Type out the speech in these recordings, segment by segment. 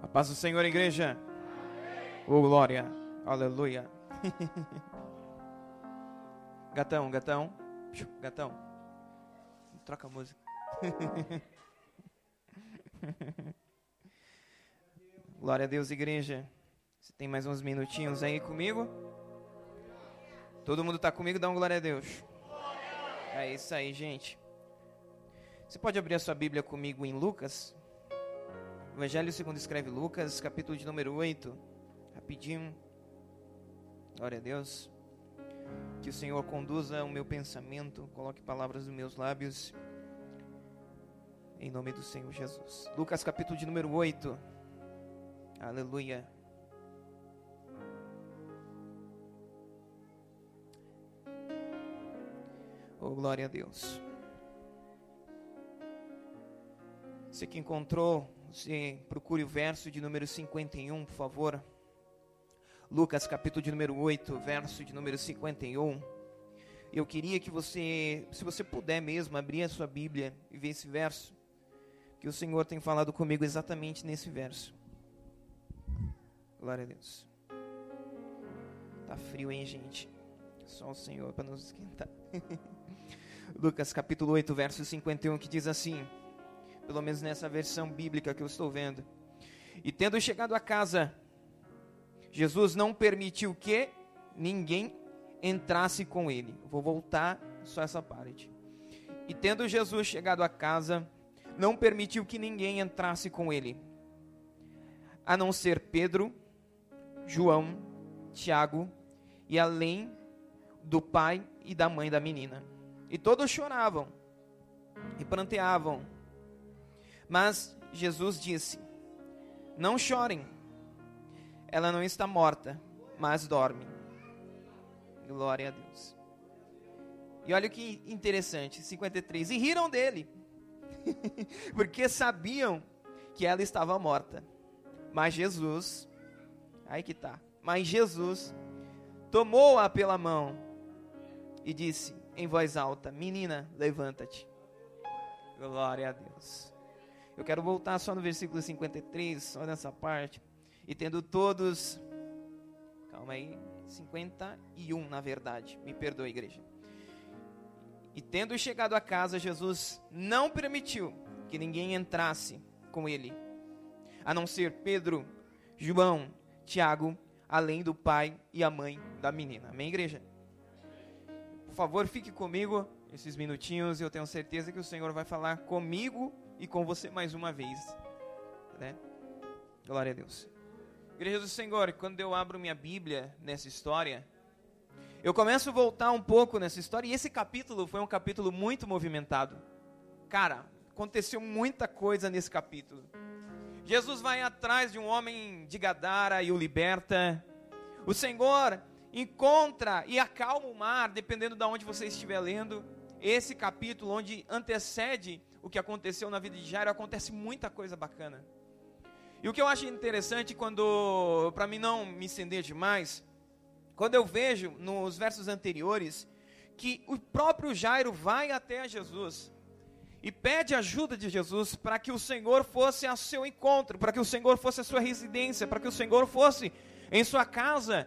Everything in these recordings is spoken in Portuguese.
A paz do Senhor, igreja. Oh, glória. Aleluia. gatão, gatão. Gatão. Troca a música. Glória a Deus, igreja. Você tem mais uns minutinhos aí comigo? Todo mundo está comigo? Dá um glória a Deus. É isso aí, gente. Você pode abrir a sua Bíblia comigo em Lucas? Evangelho segundo escreve Lucas, capítulo de número 8. Rapidinho. Glória a Deus. Que o Senhor conduza o meu pensamento, coloque palavras nos meus lábios. Em nome do Senhor Jesus. Lucas capítulo de número 8. Aleluia. Oh, glória a Deus. Você que encontrou, você procure o verso de número 51, por favor. Lucas, capítulo de número 8, verso de número 51. Eu queria que você, se você puder mesmo, abrir a sua Bíblia e ver esse verso, que o Senhor tem falado comigo exatamente nesse verso. Glória a Deus. Tá frio, hein, gente? Só o Senhor para nos esquentar. Lucas capítulo 8, verso 51, que diz assim, pelo menos nessa versão bíblica que eu estou vendo. E tendo chegado a casa, Jesus não permitiu que ninguém entrasse com ele. Vou voltar só essa parte. E tendo Jesus chegado a casa, não permitiu que ninguém entrasse com ele, a não ser Pedro, João, Tiago e além do pai e da mãe da menina. E todos choravam e pranteavam. Mas Jesus disse: Não chorem, ela não está morta, mas dorme. Glória a Deus. E olha que interessante, 53. E riram dele, porque sabiam que ela estava morta. Mas Jesus, aí que tá. Mas Jesus tomou-a pela mão e disse: em voz alta: Menina, levanta-te. Glória a Deus. Eu quero voltar só no versículo 53, só nessa parte. E tendo todos. Calma aí. 51, na verdade. Me perdoe, igreja. E tendo chegado a casa, Jesus não permitiu que ninguém entrasse com ele, a não ser Pedro, João, Tiago, além do pai e a mãe da menina. Amém, igreja? Por favor, fique comigo esses minutinhos. Eu tenho certeza que o Senhor vai falar comigo e com você mais uma vez. Né? Glória a Deus. Igreja do Senhor, quando eu abro minha Bíblia nessa história, eu começo a voltar um pouco nessa história. E esse capítulo foi um capítulo muito movimentado. Cara, aconteceu muita coisa nesse capítulo. Jesus vai atrás de um homem de Gadara e o liberta. O Senhor encontra e acalma o mar, dependendo de onde você estiver lendo. Esse capítulo, onde antecede o que aconteceu na vida de Jairo, acontece muita coisa bacana. E o que eu acho interessante, quando, para mim não me estender demais, quando eu vejo nos versos anteriores que o próprio Jairo vai até Jesus e pede ajuda de Jesus para que o Senhor fosse ao seu encontro, para que o Senhor fosse a sua residência, para que o Senhor fosse em sua casa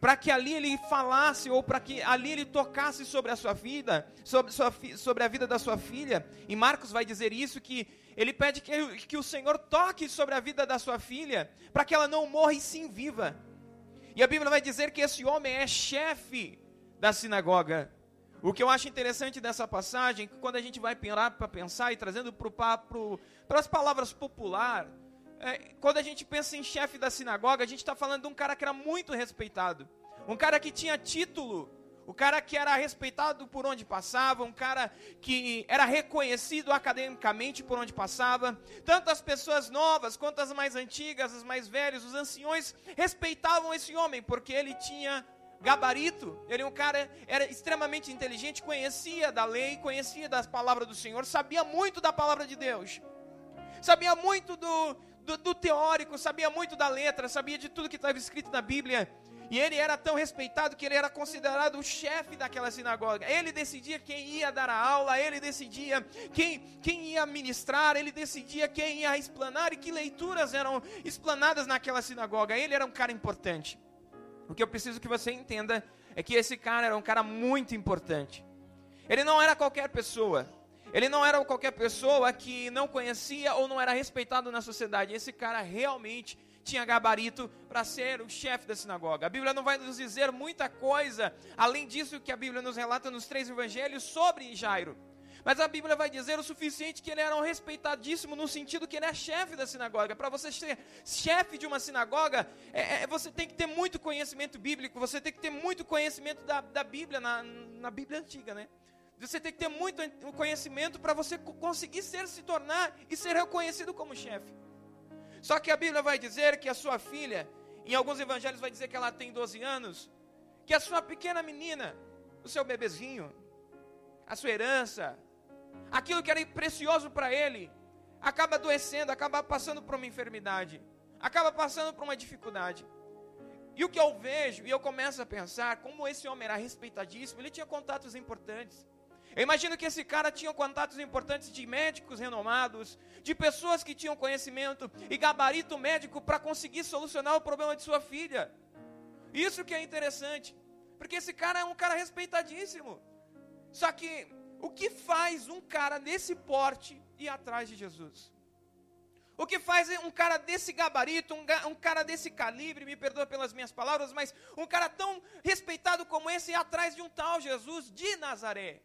para que ali ele falasse ou para que ali ele tocasse sobre a sua vida, sobre, sua, sobre a vida da sua filha. E Marcos vai dizer isso que ele pede que, que o Senhor toque sobre a vida da sua filha, para que ela não morra e sim viva. E a Bíblia vai dizer que esse homem é chefe da sinagoga. O que eu acho interessante dessa passagem, que quando a gente vai parar para pensar e trazendo para as palavras popular, é, quando a gente pensa em chefe da sinagoga, a gente está falando de um cara que era muito respeitado, um cara que tinha título, o cara que era respeitado por onde passava, um cara que era reconhecido academicamente por onde passava. Tanto as pessoas novas quanto as mais antigas, as mais velhas, os anciões respeitavam esse homem porque ele tinha gabarito. Ele é um cara era extremamente inteligente, conhecia da lei, conhecia das palavras do Senhor, sabia muito da palavra de Deus. Sabia muito do, do, do teórico, sabia muito da letra, sabia de tudo que estava escrito na Bíblia. E ele era tão respeitado que ele era considerado o chefe daquela sinagoga. Ele decidia quem ia dar a aula, ele decidia quem, quem ia ministrar, ele decidia quem ia explanar e que leituras eram explanadas naquela sinagoga. Ele era um cara importante. O que eu preciso que você entenda é que esse cara era um cara muito importante. Ele não era qualquer pessoa. Ele não era qualquer pessoa que não conhecia ou não era respeitado na sociedade. Esse cara realmente tinha gabarito para ser o chefe da sinagoga. A Bíblia não vai nos dizer muita coisa, além disso que a Bíblia nos relata nos três evangelhos sobre Jairo. Mas a Bíblia vai dizer o suficiente que ele era um respeitadíssimo no sentido que ele é chefe da sinagoga. Para você ser chefe de uma sinagoga, é, é, você tem que ter muito conhecimento bíblico, você tem que ter muito conhecimento da, da Bíblia, na, na Bíblia antiga, né? Você tem que ter muito conhecimento para você conseguir ser, se tornar e ser reconhecido como chefe. Só que a Bíblia vai dizer que a sua filha, em alguns evangelhos vai dizer que ela tem 12 anos, que a sua pequena menina, o seu bebezinho, a sua herança, aquilo que era precioso para ele, acaba adoecendo, acaba passando por uma enfermidade, acaba passando por uma dificuldade. E o que eu vejo, e eu começo a pensar, como esse homem era respeitadíssimo, ele tinha contatos importantes. Eu imagino que esse cara tinha contatos importantes de médicos renomados, de pessoas que tinham conhecimento e gabarito médico para conseguir solucionar o problema de sua filha. Isso que é interessante, porque esse cara é um cara respeitadíssimo. Só que o que faz um cara desse porte ir atrás de Jesus? O que faz um cara desse gabarito, um, um, cara desse calibre, me perdoa pelas minhas palavras, mas um cara tão respeitado como esse ir atrás de um tal Jesus de Nazaré?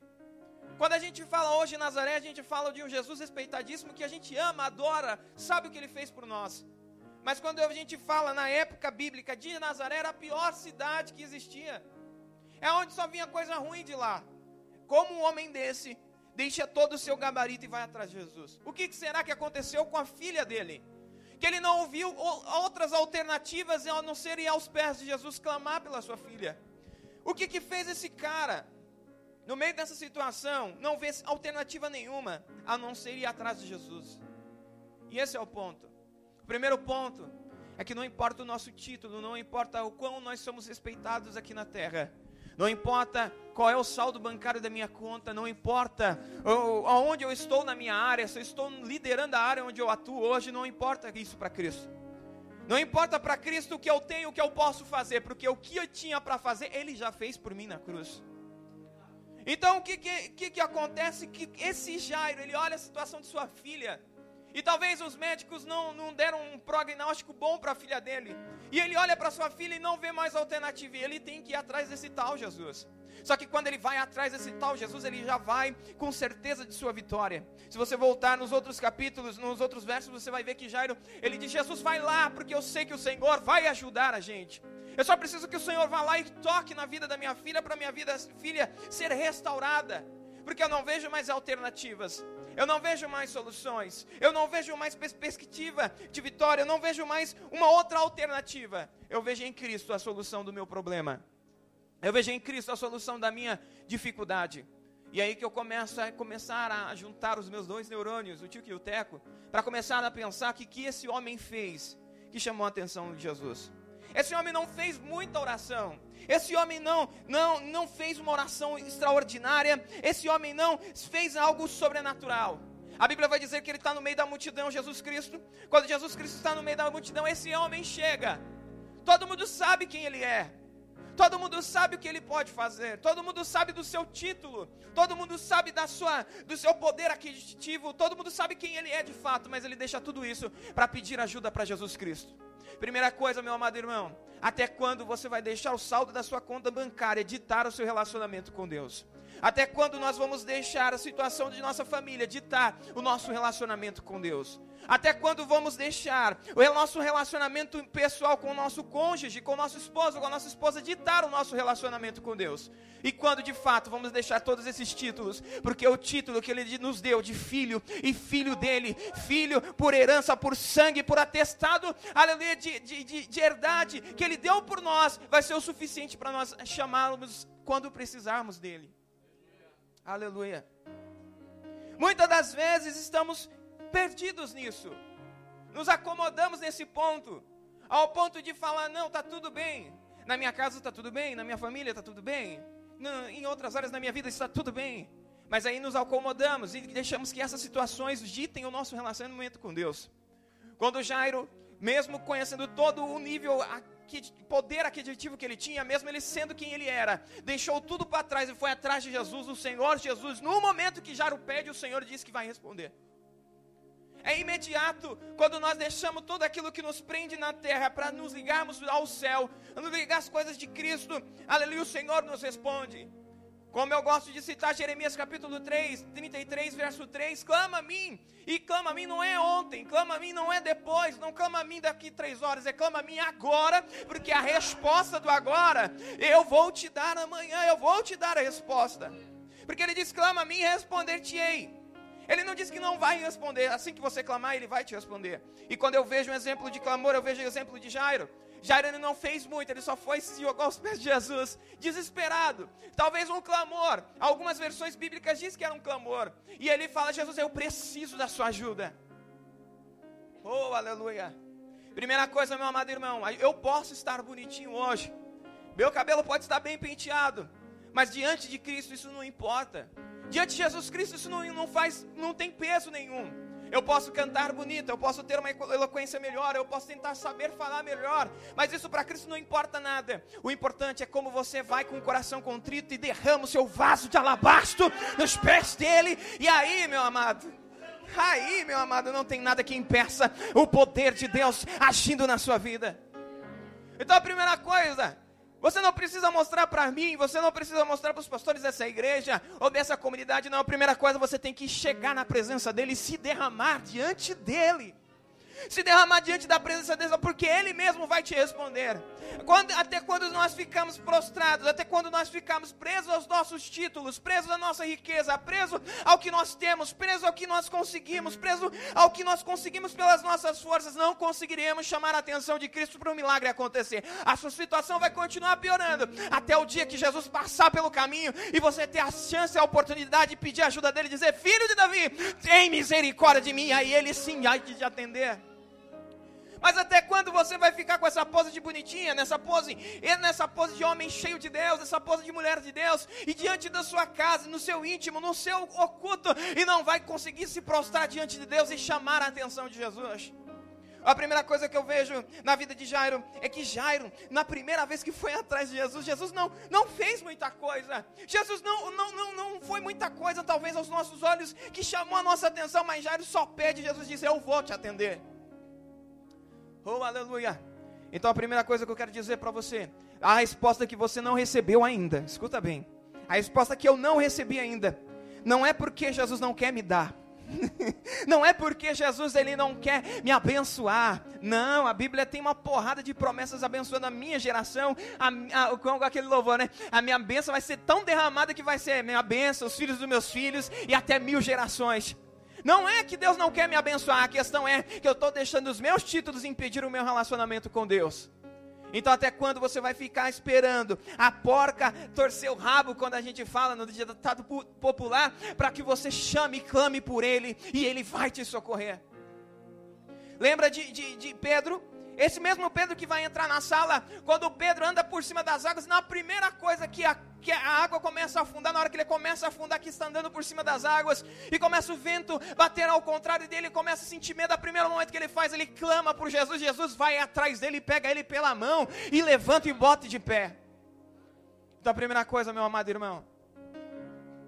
Quando a gente fala hoje em Nazaré, a gente fala de um Jesus respeitadíssimo que a gente ama, adora, sabe o que ele fez por nós. Mas quando a gente fala na época bíblica de Nazaré, era a pior cidade que existia. É onde só vinha coisa ruim de lá. Como um homem desse deixa todo o seu gabarito e vai atrás de Jesus? O que será que aconteceu com a filha dele? Que ele não ouviu outras alternativas a não ser ir aos pés de Jesus clamar pela sua filha. O que, que fez esse cara? No meio dessa situação, não vê alternativa nenhuma a não ser ir atrás de Jesus. E esse é o ponto. O primeiro ponto é que não importa o nosso título, não importa o quão nós somos respeitados aqui na terra, não importa qual é o saldo bancário da minha conta, não importa aonde eu estou na minha área, se eu estou liderando a área onde eu atuo hoje, não importa isso para Cristo. Não importa para Cristo o que eu tenho, o que eu posso fazer, porque o que eu tinha para fazer, Ele já fez por mim na cruz. Então o que, que, que, acontece? Que esse Jairo, ele olha a situação de sua filha. E talvez os médicos não, não deram um prognóstico bom para a filha dele. E ele olha para sua filha e não vê mais alternativa. E ele tem que ir atrás desse tal Jesus. Só que quando ele vai atrás desse tal Jesus, ele já vai com certeza de sua vitória. Se você voltar nos outros capítulos, nos outros versos, você vai ver que Jairo, ele diz: Jesus, vai lá, porque eu sei que o Senhor vai ajudar a gente. Eu só preciso que o Senhor vá lá e toque na vida da minha filha para minha vida, filha ser restaurada, porque eu não vejo mais alternativas. Eu não vejo mais soluções. Eu não vejo mais perspectiva de vitória. Eu não vejo mais uma outra alternativa. Eu vejo em Cristo a solução do meu problema. Eu vejo em Cristo a solução da minha dificuldade. E aí que eu começo a começar a juntar os meus dois neurônios, o tio e o teco, para começar a pensar que que esse homem fez que chamou a atenção de Jesus. Esse homem não fez muita oração. Esse homem não, não, não fez uma oração extraordinária. Esse homem não fez algo sobrenatural. A Bíblia vai dizer que ele está no meio da multidão, Jesus Cristo. Quando Jesus Cristo está no meio da multidão, esse homem chega. Todo mundo sabe quem ele é. Todo mundo sabe o que ele pode fazer. Todo mundo sabe do seu título. Todo mundo sabe da sua, do seu poder aquisitivo. Todo mundo sabe quem ele é de fato. Mas ele deixa tudo isso para pedir ajuda para Jesus Cristo. Primeira coisa, meu amado irmão, até quando você vai deixar o saldo da sua conta bancária ditar o seu relacionamento com Deus? Até quando nós vamos deixar a situação de nossa família ditar o nosso relacionamento com Deus? Até quando vamos deixar o nosso relacionamento pessoal com o nosso cônjuge, com o nosso esposo, com a nossa esposa ditar o nosso relacionamento com Deus? E quando de fato vamos deixar todos esses títulos, porque o título que ele nos deu de filho e filho dele, filho por herança, por sangue, por atestado, aleluia, de, de, de, de herdade, que ele deu por nós, vai ser o suficiente para nós chamá-los quando precisarmos dele. Aleluia. Muitas das vezes estamos perdidos nisso. Nos acomodamos nesse ponto, ao ponto de falar: não, está tudo bem. Na minha casa está tudo bem, na minha família está tudo bem, em outras áreas da minha vida está tudo bem. Mas aí nos acomodamos e deixamos que essas situações ditem o nosso relacionamento com Deus. Quando Jairo, mesmo conhecendo todo o nível poder aquisitivo que ele tinha, mesmo ele sendo quem ele era, deixou tudo para trás e foi atrás de Jesus, o Senhor Jesus, no momento que Jairo pede, o Senhor diz que vai responder. É imediato quando nós deixamos tudo aquilo que nos prende na terra para nos ligarmos ao céu, nos ligar às coisas de Cristo. Aleluia, o Senhor nos responde. Como eu gosto de citar Jeremias capítulo 3, 33, verso 3, clama a mim, e clama a mim não é ontem, clama a mim não é depois, não clama a mim daqui três horas, é clama a mim agora, porque a resposta do agora, eu vou te dar amanhã, eu vou te dar a resposta. Porque ele diz, clama a mim e responder-te-ei. Ele não diz que não vai responder, assim que você clamar, ele vai te responder. E quando eu vejo um exemplo de clamor, eu vejo o exemplo de Jairo. Jairo ele não fez muito, ele só foi se jogou aos pés de Jesus, desesperado. Talvez um clamor. Algumas versões bíblicas dizem que era um clamor. E ele fala: Jesus, eu preciso da sua ajuda. Oh, aleluia. Primeira coisa, meu amado irmão, eu posso estar bonitinho hoje. Meu cabelo pode estar bem penteado. Mas diante de Cristo isso não importa. Diante de Jesus Cristo isso não, não faz, não tem peso nenhum. Eu posso cantar bonito, eu posso ter uma eloquência melhor, eu posso tentar saber falar melhor, mas isso para Cristo não importa nada. O importante é como você vai com o coração contrito e derrama o seu vaso de alabastro nos pés dele. E aí, meu amado, aí, meu amado, não tem nada que impeça o poder de Deus agindo na sua vida. Então a primeira coisa, você não precisa mostrar para mim, você não precisa mostrar para os pastores dessa igreja ou dessa comunidade, não. A primeira coisa, você tem que chegar na presença dele e se derramar diante dele se derramar diante da presença de Deus, porque Ele mesmo vai te responder. Quando, até quando nós ficamos prostrados, até quando nós ficamos presos aos nossos títulos, presos à nossa riqueza, presos ao que nós temos, presos ao que nós conseguimos, presos ao que nós conseguimos pelas nossas forças, não conseguiremos chamar a atenção de Cristo para o um milagre acontecer. A sua situação vai continuar piorando até o dia que Jesus passar pelo caminho e você ter a chance, a oportunidade de pedir ajuda dele, dizer: Filho de Davi, tem misericórdia de mim. Aí ele sim vai te atender. Mas até quando você vai ficar com essa pose de bonitinha, nessa pose, nessa pose de homem cheio de Deus, nessa pose de mulher de Deus, e diante da sua casa, no seu íntimo, no seu oculto, e não vai conseguir se prostrar diante de Deus e chamar a atenção de Jesus? A primeira coisa que eu vejo na vida de Jairo é que Jairo, na primeira vez que foi atrás de Jesus, Jesus não, não fez muita coisa. Jesus não, não, não, não foi muita coisa, talvez aos nossos olhos, que chamou a nossa atenção, mas Jairo só pede. Jesus disse: Eu vou te atender. Oh, aleluia. Então a primeira coisa que eu quero dizer para você, a resposta que você não recebeu ainda, escuta bem. A resposta que eu não recebi ainda, não é porque Jesus não quer me dar. não é porque Jesus ele não quer me abençoar. Não, a Bíblia tem uma porrada de promessas abençoando a minha geração. A, a, com aquele louvor, né? A minha bênção vai ser tão derramada que vai ser minha bênção, os filhos dos meus filhos e até mil gerações. Não é que Deus não quer me abençoar, a questão é que eu estou deixando os meus títulos impedir o meu relacionamento com Deus. Então, até quando você vai ficar esperando a porca torcer o rabo quando a gente fala no ditado popular, para que você chame e clame por ele e ele vai te socorrer? Lembra de, de, de Pedro? Esse mesmo Pedro que vai entrar na sala, quando Pedro anda por cima das águas, na primeira coisa que a, que a água começa a afundar, na hora que ele começa a afundar, que está andando por cima das águas, e começa o vento bater ao contrário dele, ele começa a sentir medo. A primeiro momento que ele faz, ele clama por Jesus, Jesus vai atrás dele, pega ele pela mão e levanta e bota de pé. Então a primeira coisa, meu amado irmão,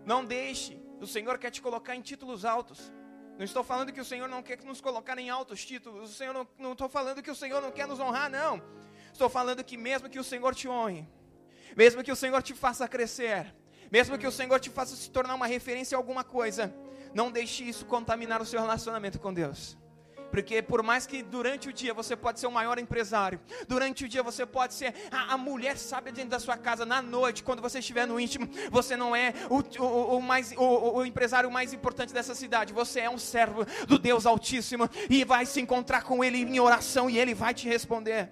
não deixe, o Senhor quer te colocar em títulos altos. Não estou falando que o Senhor não quer nos colocar em altos títulos. O Senhor não, não estou falando que o Senhor não quer nos honrar, não. Estou falando que mesmo que o Senhor te honre, mesmo que o Senhor te faça crescer, mesmo que o Senhor te faça se tornar uma referência a alguma coisa, não deixe isso contaminar o seu relacionamento com Deus. Porque por mais que durante o dia você pode ser o maior empresário, durante o dia você pode ser a, a mulher sábia dentro da sua casa, na noite, quando você estiver no íntimo, você não é o, o, o mais, o, o empresário mais importante dessa cidade, você é um servo do Deus Altíssimo e vai se encontrar com Ele em oração e Ele vai te responder.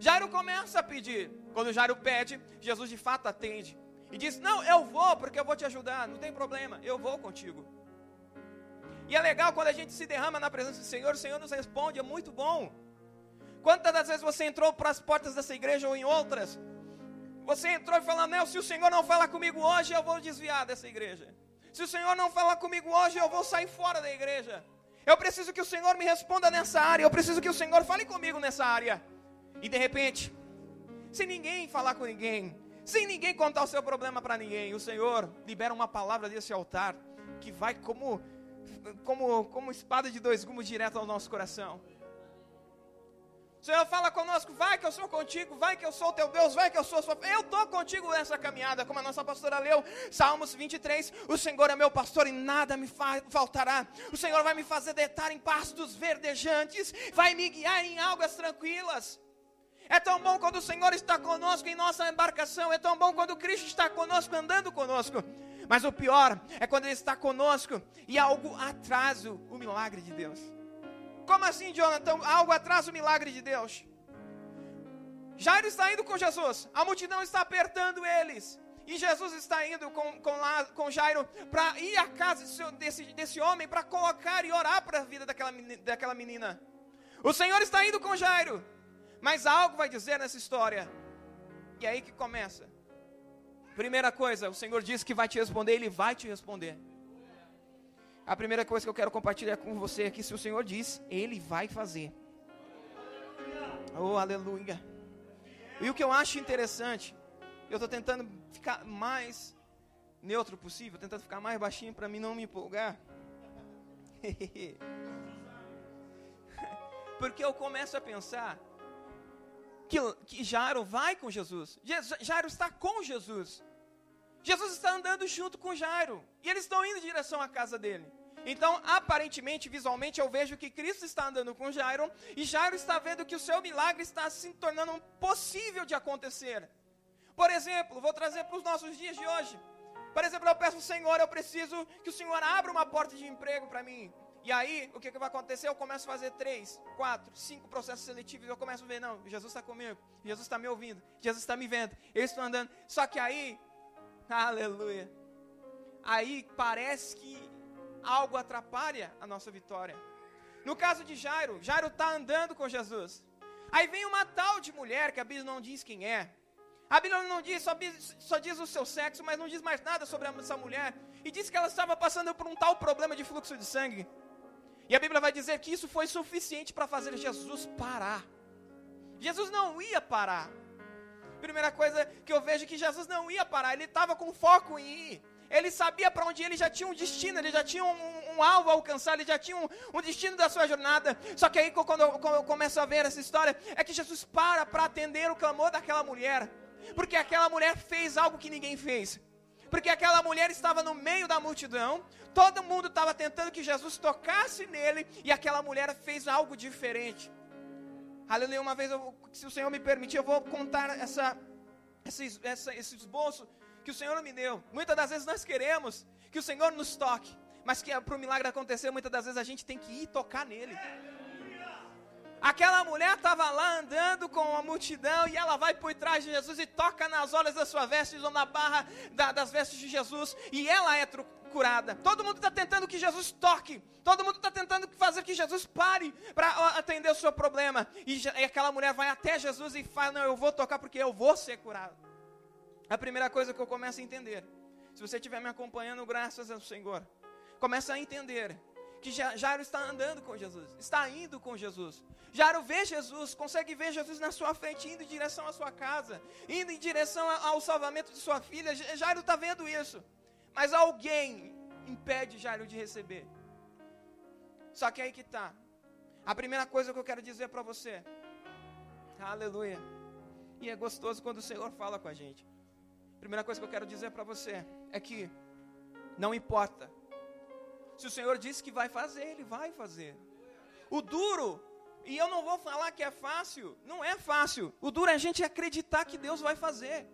Jairo começa a pedir. Quando Jairo pede, Jesus de fato atende. E diz: Não, eu vou, porque eu vou te ajudar, não tem problema, eu vou contigo. E é legal quando a gente se derrama na presença do Senhor, o Senhor nos responde, é muito bom. Quantas das vezes você entrou para as portas dessa igreja ou em outras? Você entrou e falou: Não, se o Senhor não falar comigo hoje, eu vou desviar dessa igreja. Se o Senhor não falar comigo hoje, eu vou sair fora da igreja. Eu preciso que o Senhor me responda nessa área. Eu preciso que o Senhor fale comigo nessa área. E de repente, sem ninguém falar com ninguém, sem ninguém contar o seu problema para ninguém, o Senhor libera uma palavra desse altar que vai como como como espada de dois gumes direto ao nosso coração. O Senhor fala conosco, vai que eu sou contigo, vai que eu sou teu Deus, vai que eu sou sua. Eu estou contigo nessa caminhada, como a nossa pastora leu, Salmos 23. O Senhor é meu pastor e nada me faltará. O Senhor vai me fazer deitar em pastos verdejantes, vai me guiar em águas tranquilas. É tão bom quando o Senhor está conosco em nossa embarcação, é tão bom quando Cristo está conosco, andando conosco. Mas o pior é quando Ele está conosco e algo atrasa o milagre de Deus. Como assim, Jonathan? Algo atrasa o milagre de Deus. Jairo está indo com Jesus, a multidão está apertando eles. E Jesus está indo com, com, lá, com Jairo para ir à casa desse, desse homem para colocar e orar para a vida daquela, daquela menina. O Senhor está indo com Jairo. Mas algo vai dizer nessa história. E é aí que começa. Primeira coisa, o Senhor disse que vai te responder, Ele vai te responder. A primeira coisa que eu quero compartilhar com você é que se o Senhor diz, Ele vai fazer. Oh, aleluia. E o que eu acho interessante, eu estou tentando ficar mais neutro possível, tentando ficar mais baixinho para mim não me empolgar. Porque eu começo a pensar que, que Jairo vai com Jesus. Jairo está com Jesus. Jesus está andando junto com Jairo. E eles estão indo em direção à casa dele. Então, aparentemente, visualmente, eu vejo que Cristo está andando com Jairo. E Jairo está vendo que o seu milagre está se tornando possível de acontecer. Por exemplo, vou trazer para os nossos dias de hoje. Por exemplo, eu peço ao Senhor, eu preciso que o Senhor abra uma porta de emprego para mim. E aí, o que, que vai acontecer? Eu começo a fazer três, quatro, cinco processos seletivos. Eu começo a ver, não, Jesus está comigo, Jesus está me ouvindo, Jesus está me vendo, eu estou andando. Só que aí, aleluia, aí parece que algo atrapalha a nossa vitória. No caso de Jairo, Jairo está andando com Jesus. Aí vem uma tal de mulher que a Bíblia não diz quem é. A Bíblia não diz, só, só diz o seu sexo, mas não diz mais nada sobre essa mulher. E diz que ela estava passando por um tal problema de fluxo de sangue. E a Bíblia vai dizer que isso foi suficiente para fazer Jesus parar. Jesus não ia parar. Primeira coisa que eu vejo é que Jesus não ia parar, ele estava com foco em ir. Ele sabia para onde ele já tinha um destino, ele já tinha um, um alvo a alcançar, ele já tinha um, um, destino da sua jornada. Só que aí, quando eu, quando eu começo a ver essa história, é que Jesus para para atender o clamor daquela mulher. Porque aquela mulher fez algo que ninguém fez. Porque aquela mulher estava no meio da multidão, todo mundo estava tentando que Jesus tocasse nele, e aquela mulher fez algo diferente. Aleluia, uma vez, eu, se o Senhor me permitir, eu vou contar essa, esse, essa, esse esboço que o Senhor me deu. Muitas das vezes nós queremos que o Senhor nos toque, mas que para o milagre acontecer, muitas das vezes a gente tem que ir tocar nele. Aquela mulher estava lá andando com a multidão e ela vai por trás de Jesus e toca nas olhas da sua veste ou na barra da, das vestes de Jesus e ela é curada. Todo mundo está tentando que Jesus toque. Todo mundo está tentando fazer que Jesus pare para atender o seu problema. E, e aquela mulher vai até Jesus e fala: Não, eu vou tocar porque eu vou ser curado. A primeira coisa que eu começo a entender, se você estiver me acompanhando, graças ao Senhor, começa a entender que Jairo está andando com Jesus, está indo com Jesus. Jairo vê Jesus, consegue ver Jesus na sua frente, indo em direção à sua casa, indo em direção ao salvamento de sua filha. Jairo está vendo isso. Mas alguém impede Jairo de receber. Só que aí que está. A primeira coisa que eu quero dizer para você. Aleluia. E é gostoso quando o Senhor fala com a gente. A primeira coisa que eu quero dizer para você é que não importa se o Senhor disse que vai fazer, Ele vai fazer. O duro, e eu não vou falar que é fácil, não é fácil. O duro é a gente acreditar que Deus vai fazer.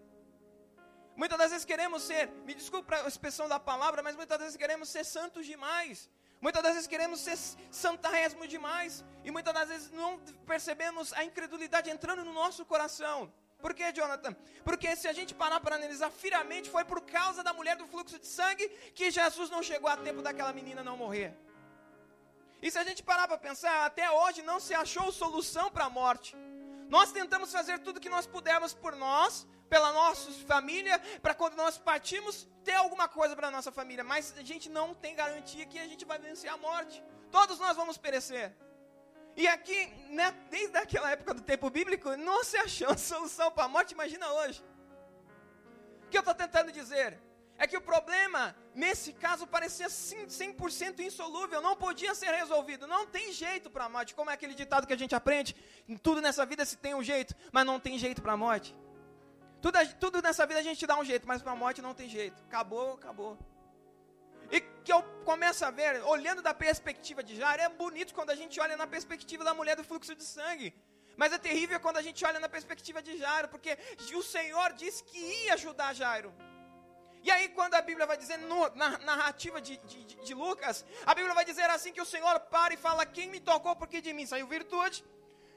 Muitas das vezes queremos ser, me desculpe a expressão da palavra, mas muitas vezes queremos ser santos demais. Muitas das vezes queremos ser santarésimo demais. E muitas das vezes não percebemos a incredulidade entrando no nosso coração. Por que, Jonathan? Porque se a gente parar para analisar friamente, foi por causa da mulher do fluxo de sangue que Jesus não chegou a tempo daquela menina não morrer. E se a gente parar para pensar, até hoje não se achou solução para a morte. Nós tentamos fazer tudo que nós pudermos por nós, pela nossa família, para quando nós partimos ter alguma coisa para a nossa família, mas a gente não tem garantia que a gente vai vencer a morte. Todos nós vamos perecer. E aqui, né, desde aquela época do tempo bíblico, não se achou solução para a morte, imagina hoje. O que eu estou tentando dizer? É que o problema, nesse caso, parecia 100% insolúvel, não podia ser resolvido, não tem jeito para a morte. Como é aquele ditado que a gente aprende? Em tudo nessa vida se tem um jeito, mas não tem jeito para a morte. Tudo, tudo nessa vida a gente dá um jeito, mas para a morte não tem jeito. Acabou, acabou. E que eu começo a ver, olhando da perspectiva de Jairo, é bonito quando a gente olha na perspectiva da mulher do fluxo de sangue. Mas é terrível quando a gente olha na perspectiva de Jairo, porque o Senhor disse que ia ajudar Jairo. E aí, quando a Bíblia vai dizer, na narrativa de, de, de, Lucas, a Bíblia vai dizer assim que o Senhor para e fala, quem me tocou porque de mim saiu virtude.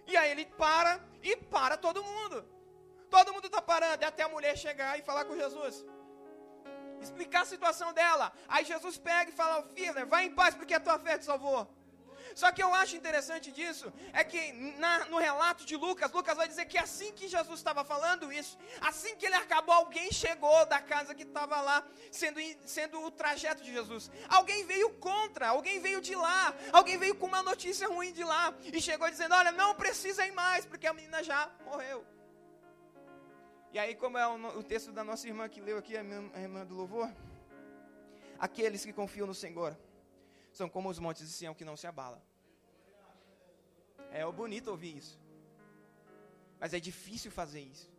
E aí ele para e para todo mundo. Todo mundo está parando, até a mulher chegar e falar com Jesus. Explicar a situação dela. Aí Jesus pega e fala, filha, vai em paz porque a tua fé te salvou. Só que eu acho interessante disso é que na, no relato de Lucas, Lucas vai dizer que assim que Jesus estava falando isso, assim que ele acabou, alguém chegou da casa que estava lá, sendo, sendo o trajeto de Jesus. Alguém veio contra, alguém veio de lá, alguém veio com uma notícia ruim de lá e chegou dizendo: Olha, não precisa ir mais, porque a menina já morreu. E aí, como é o, o texto da nossa irmã que leu aqui, a, minha, a irmã do louvor, aqueles que confiam no Senhor são como os montes de Sião que não se abala. É bonito ouvir isso. Mas é difícil fazer isso.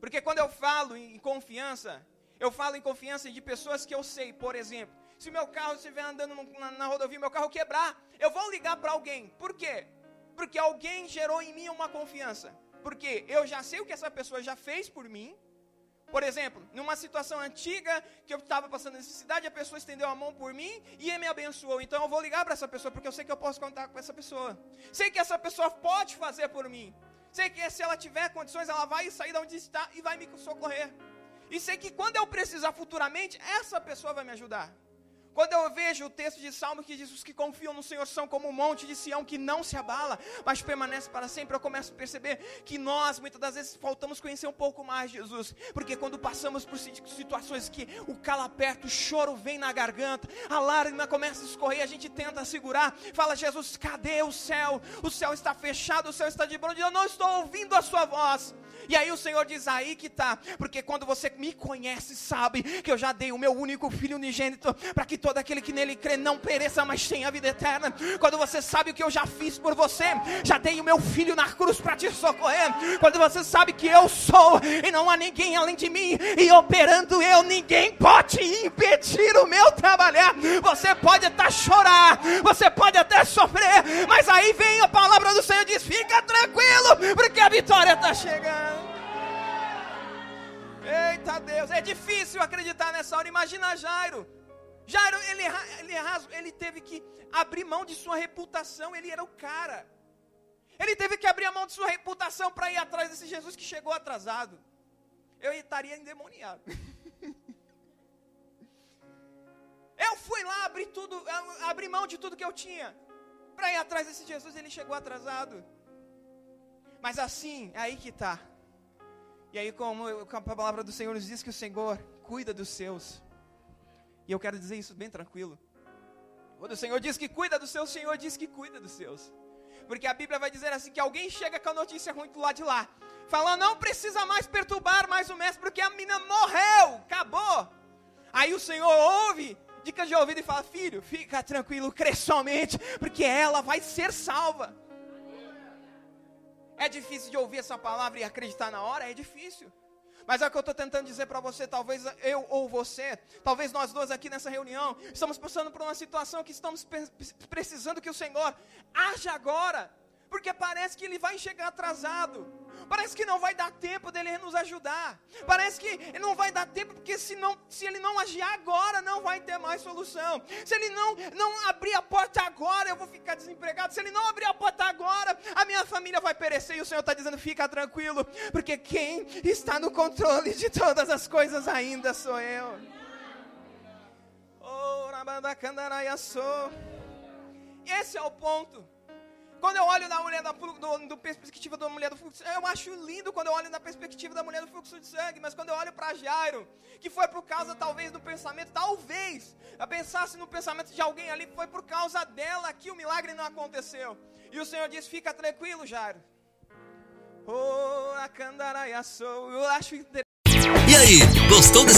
Porque quando eu falo em confiança, eu falo em confiança de pessoas que eu sei, por exemplo, se meu carro estiver andando na, na rodovia, meu carro quebrar, eu vou ligar para alguém. Por quê? Porque alguém gerou em mim uma confiança. Porque eu já sei o que essa pessoa já fez por mim, por exemplo, numa situação antiga que eu estava passando necessidade, a pessoa estendeu a mão por mim e me abençoou. Então eu vou ligar para essa pessoa porque eu sei que eu posso contar com essa pessoa. Sei que essa pessoa pode fazer por mim. Sei que se ela tiver condições, ela vai sair de onde está e vai me socorrer. E sei que quando eu precisar futuramente, essa pessoa vai me ajudar. Quando eu vejo o texto de Salmo que diz: Os que confiam no Senhor são como um monte de Sião que não se abala, mas permanece para sempre. Eu começo a perceber que nós, muitas das vezes, faltamos conhecer um pouco mais Jesus, porque quando passamos por situações que o calo aperta, o choro vem na garganta, a lágrima começa a escorrer, a gente tenta segurar, fala: Jesus, cadê o céu? O céu está fechado, o céu está de bronze, eu não estou ouvindo a sua voz. E aí o Senhor diz: aí que está, porque quando você me conhece, sabe que eu já dei o meu único filho unigênito para que todo aquele que nele crê não pereça, mas tenha a vida eterna. Quando você sabe o que eu já fiz por você, já dei o meu filho na cruz para te socorrer. Quando você sabe que eu sou e não há ninguém além de mim, e operando eu, ninguém pode impedir o meu trabalhar. Você pode até chorar, você pode até sofrer, mas aí vem a palavra do Senhor e diz: fica tranquilo, porque a vitória está chegando. Eita Deus, é difícil acreditar nessa hora. Imagina Jairo. Jairo, ele, ele, ele teve que abrir mão de sua reputação, ele era o cara. Ele teve que abrir a mão de sua reputação para ir atrás desse Jesus que chegou atrasado. Eu estaria endemoniado. eu fui lá, abri tudo, abri mão de tudo que eu tinha para ir atrás desse Jesus, ele chegou atrasado. Mas assim, é aí que está. E aí, como a palavra do Senhor nos diz que o Senhor cuida dos seus. E eu quero dizer isso bem tranquilo. Quando o Senhor diz que cuida do seu, o Senhor diz que cuida dos seus. Porque a Bíblia vai dizer assim: que alguém chega com a notícia ruim do lado de lá, falando, não precisa mais perturbar mais o mestre, porque a menina morreu, acabou. Aí o Senhor ouve, dica de ouvido e fala: Filho, fica tranquilo, crê somente, porque ela vai ser salva. É difícil de ouvir essa palavra e acreditar na hora? É difícil. Mas é o que eu estou tentando dizer para você, talvez eu ou você, talvez nós dois aqui nessa reunião, estamos passando por uma situação que estamos precisando que o Senhor haja agora, porque parece que Ele vai chegar atrasado. Parece que não vai dar tempo dele nos ajudar. Parece que não vai dar tempo, porque se, não, se ele não agir agora, não vai ter mais solução. Se ele não, não abrir a porta agora, eu vou ficar desempregado. Se ele não abrir a porta agora, a minha família vai perecer. E o Senhor está dizendo: fica tranquilo, porque quem está no controle de todas as coisas ainda sou eu. Oh. Esse é o ponto. Quando eu olho na mulher da, do, do, perspectiva da mulher do fluxo, eu acho lindo quando eu olho na perspectiva da mulher do fluxo de sangue, mas quando eu olho para Jairo, que foi por causa talvez do pensamento, talvez, a pensasse no pensamento de alguém ali, foi por causa dela que o milagre não aconteceu. E o Senhor diz: "Fica tranquilo, Jairo". Oh, a candaraia sou. Eu acho e aí, gostou desse